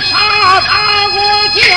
杀他，我！